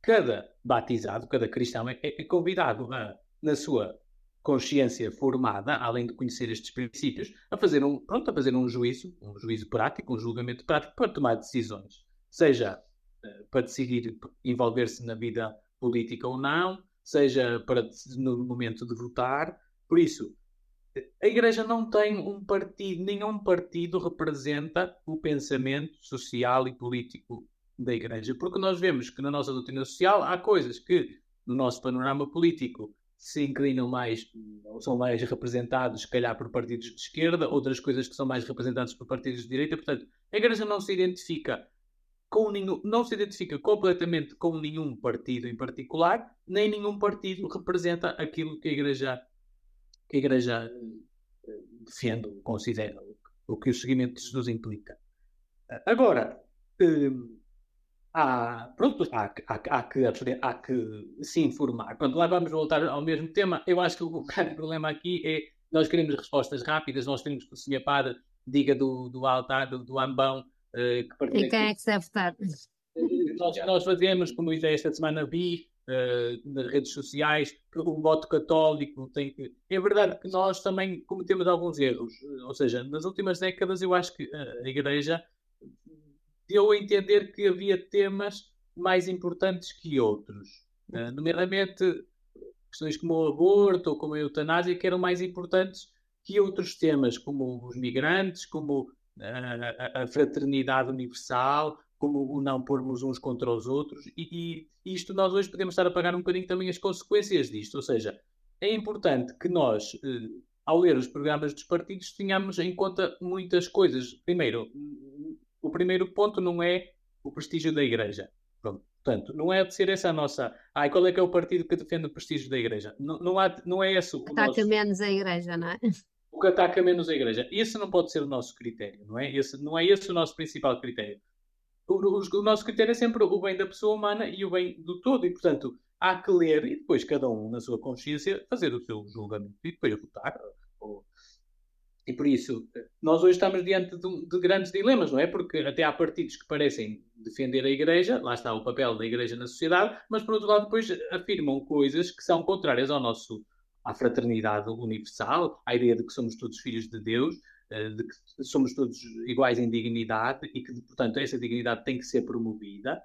cada batizado, cada cristão é, é convidado a, na sua consciência formada, além de conhecer estes princípios, a fazer um, pronto, a fazer um juízo, um juízo prático, um julgamento prático para tomar decisões, seja uh, para decidir envolver-se na vida política ou não, seja para no momento de votar. Por isso, a Igreja não tem um partido, nenhum partido representa o pensamento social e político da Igreja, porque nós vemos que na nossa doutrina social há coisas que no nosso panorama político se inclinam mais, ou são mais representados, se calhar, por partidos de esquerda, outras coisas que são mais representadas por partidos de direita. Portanto, a Igreja não se identifica com nenhum, não se identifica completamente com nenhum partido em particular, nem nenhum partido representa aquilo que a Igreja, que a igreja eh, defende, considera, o que o seguimento de Jesus implica. Agora, hum, há, pronto, há, há, há, que, há que se informar. Pronto, lá vamos voltar ao mesmo tema. Eu acho que o grande problema aqui é nós queremos respostas rápidas, nós queremos que o Sr. Padre diga do, do altar, do, do ambão, Uh, que e quem é que se deve votar? Nós, nós fazemos, como eu esta semana vi, uh, nas redes sociais, o voto católico tem que. É verdade que nós também cometemos alguns erros. Ou seja, nas últimas décadas eu acho que a Igreja deu a entender que havia temas mais importantes que outros. Uh, nomeadamente questões como o aborto ou como a eutanásia, que eram mais importantes que outros temas, como os migrantes, como a, a, fraternidade universal, como o não pormos uns contra os outros, e, e, isto nós hoje podemos estar a pagar um bocadinho também as consequências disto. Ou seja, é importante que nós, eh, ao ler os programas dos partidos, tenhamos em conta muitas coisas. Primeiro, o primeiro ponto não é o prestígio da Igreja. Pronto. Portanto, não é de ser essa a nossa. Ai, qual é que é o partido que defende o prestígio da Igreja? Não, não, há, não é esse o. Ataca nosso... menos a Igreja, não é? O que ataca menos a Igreja. Esse não pode ser o nosso critério, não é? Esse, não é esse o nosso principal critério. O, o, o, nosso critério é sempre o bem da pessoa humana e o bem do todo, e portanto há que ler e depois cada um, na sua consciência, fazer o seu julgamento e depois votar. Ou... E por isso, nós hoje estamos diante de, de, grandes dilemas, não é? Porque até há partidos que parecem defender a Igreja, lá está o papel da Igreja na sociedade, mas por outro lado depois afirmam coisas que são contrárias ao nosso à fraternidade universal, à ideia de que somos todos filhos de Deus, uh, de que somos todos iguais em dignidade e que, portanto, essa dignidade tem que ser promovida.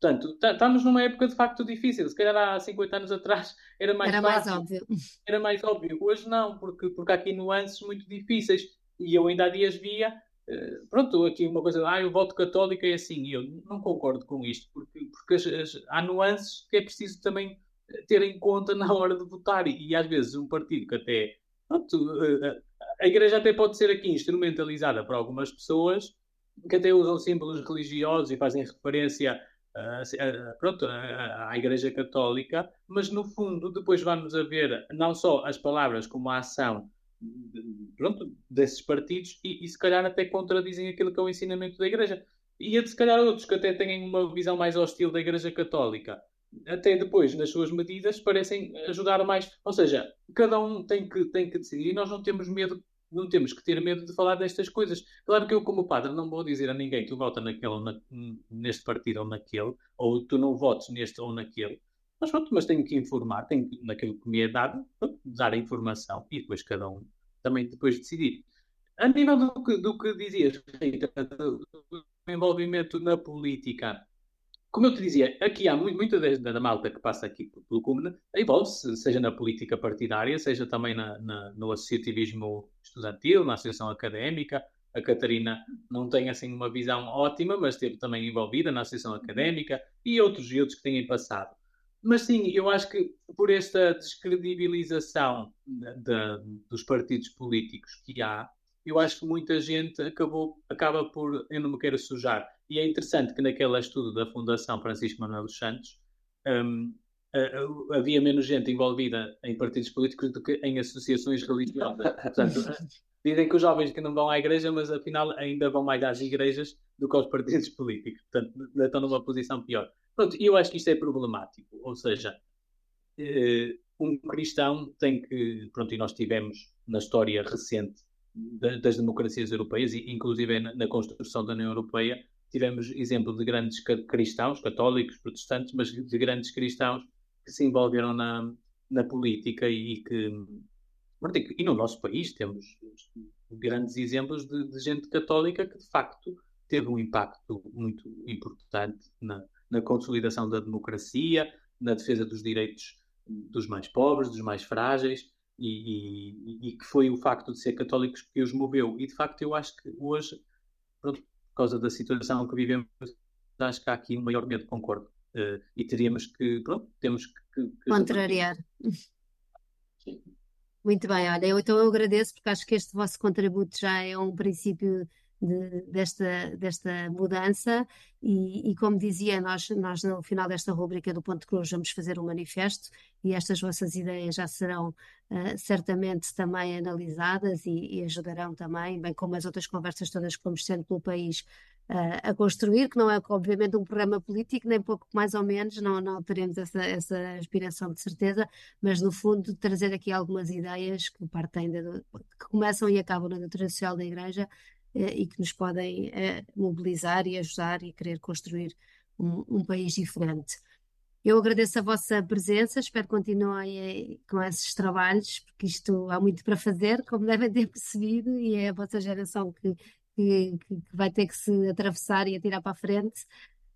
Portanto, estamos numa época de facto difícil. Se calhar há 50 anos atrás era mais era fácil. mais óbvio. Era mais óbvio. Hoje não, porque, porque há aqui nuances muito difíceis. E eu ainda há dias via, uh, pronto, aqui uma coisa, ah, o voto católico é assim. E eu não concordo com isto, porque, porque as, as, há nuances que é preciso também ter em conta na hora de votar. E, e às vezes um partido que até. Pronto, uh, a igreja até pode ser aqui instrumentalizada para algumas pessoas que até usam símbolos religiosos e fazem referência uh, pronto, à Igreja Católica, mas no fundo depois vamos a ver não só as palavras como a ação pronto, desses partidos e, e se calhar até contradizem aquilo que é o ensinamento da Igreja. E se calhar outros que até têm uma visão mais hostil da Igreja Católica, até depois, nas suas medidas, parecem ajudar mais. Ou seja, cada um tem que, tem que decidir e nós não temos medo não temos que ter medo de falar destas coisas. Claro que eu, como padre, não vou dizer a ninguém tu vota naquele na, neste partido ou naquele, ou tu não votes neste ou naquele. Mas pronto, mas tenho que informar, tenho que, naquilo que me é dado, dar a informação e depois cada um também depois decidir. A nível do que, do que dizias, Rita, do envolvimento na política, como eu te dizia, aqui há muito, muita da, malta que passa aqui pelo Cúmene, envolve-se, seja na política partidária, seja também na, na, no associativismo estudantil, na associação académica. A Catarina não tem assim uma visão ótima, mas esteve também envolvida na associação académica e outros e outros que têm passado. Mas sim, eu acho que por esta descredibilização de, de, dos partidos políticos que há, eu acho que muita gente acabou, acaba por, eu não me quero sujar, e é interessante que naquele estudo da Fundação Francisco Manuel dos Santos um, havia menos gente envolvida em partidos políticos do que em associações religiosas. Portanto, dizem que os jovens que não vão à igreja, mas afinal ainda vão mais às igrejas do que aos partidos políticos. Portanto, estão numa posição pior. Pronto, eu acho que isto é problemático. Ou seja, eh, um cristão tem que. Pronto, e nós tivemos na história recente das democracias europeias, e inclusive na construção da União Europeia, tivemos exemplo de grandes cristãos, católicos, protestantes, mas de grandes cristãos que se envolveram na, na política e, que. E no nosso país temos grandes exemplos de, de, gente católica que, de facto, teve um impacto muito importante na, na consolidação da democracia, na defesa dos direitos dos mais pobres, dos mais frágeis, e, e, e, que foi o facto de ser católicos que os moveu. E de facto, eu acho que hoje, pronto, por causa da situação que vivemos, acho que há aqui um maior medo, concordo. Uh, e teríamos que, pronto, temos que. que Contrariar. Muito bem, olha, eu, então eu agradeço porque acho que este vosso contributo já é um princípio de, desta, desta mudança. E, e, como dizia, nós, nós no final desta rubrica do Ponto Cruz vamos fazer um manifesto e estas vossas ideias já serão uh, certamente também analisadas e, e, ajudarão também, bem como as outras conversas todas que vamos tendo pelo país uh, a construir, que não é obviamente um programa político, nem pouco mais ou menos, não, não teremos essa, essa aspiração de certeza, mas no fundo trazer aqui algumas ideias que partem que começam e acabam na doutrina social da Igreja e que nos podem eh, mobilizar e ajudar e querer construir um, um, país diferente. Eu agradeço a vossa presença, espero que continuem com esses trabalhos, porque isto há muito para fazer, como devem ter percebido, e é a vossa geração que, que, que vai ter que se atravessar e atirar para a frente.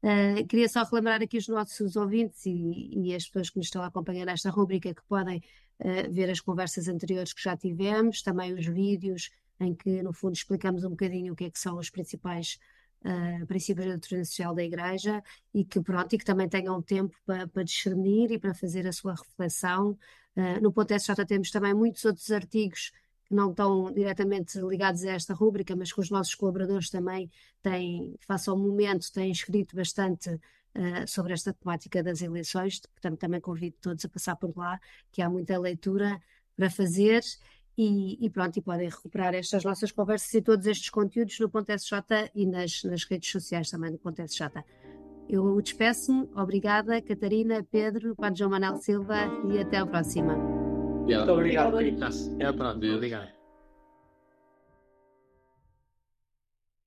Uh, queria só relembrar aqui os nossos ouvintes e, e, as pessoas que nos estão a acompanhar nesta rubrica que podem uh, ver as conversas anteriores que já tivemos, também os vídeos em que, no fundo, explicamos um bocadinho o que é que são os principais uh, princípios da doutrina social da Igreja e que, pronto, e que também tenham tempo para, discernir e para fazer a sua reflexão. Uh, no Ponto SJ temos também muitos outros artigos que não estão diretamente ligados a esta rúbrica, mas que os nossos colaboradores também têm, face ao momento, têm escrito bastante uh, sobre esta temática das eleições, portanto também convido todos a passar por lá, que há muita leitura para fazer e, e, pronto, e podem recuperar estas nossas conversas e todos estes conteúdos no Ponto SJ e nas, nas redes sociais também do Ponto SJ. Eu despeço-me, obrigada Catarina, Pedro, Padre João Manuel Silva e até a próxima. Muito obrigado. Até a próxima. Obrigado.